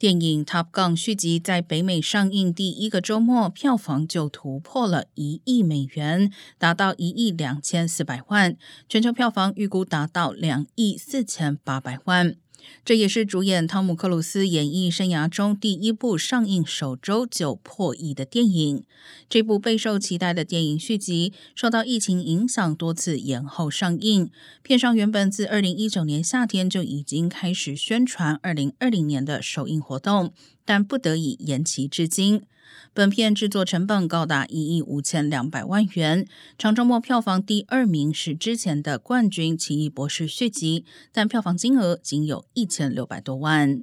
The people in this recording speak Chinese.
电影《Top Gun》续集在北美上映第一个周末，票房就突破了一亿美元，达到一亿两千四百万，全球票房预估达到两亿四千八百万。这也是主演汤姆·克鲁斯演艺生涯中第一部上映首周就破亿的电影。这部备受期待的电影续集受到疫情影响，多次延后上映。片商原本自2019年夏天就已经开始宣传2020年的首映活动，但不得已延期至今。本片制作成本高达一亿五千两百万元，长周末票房第二名是之前的冠军《奇异博士》续集，但票房金额仅有一千六百多万。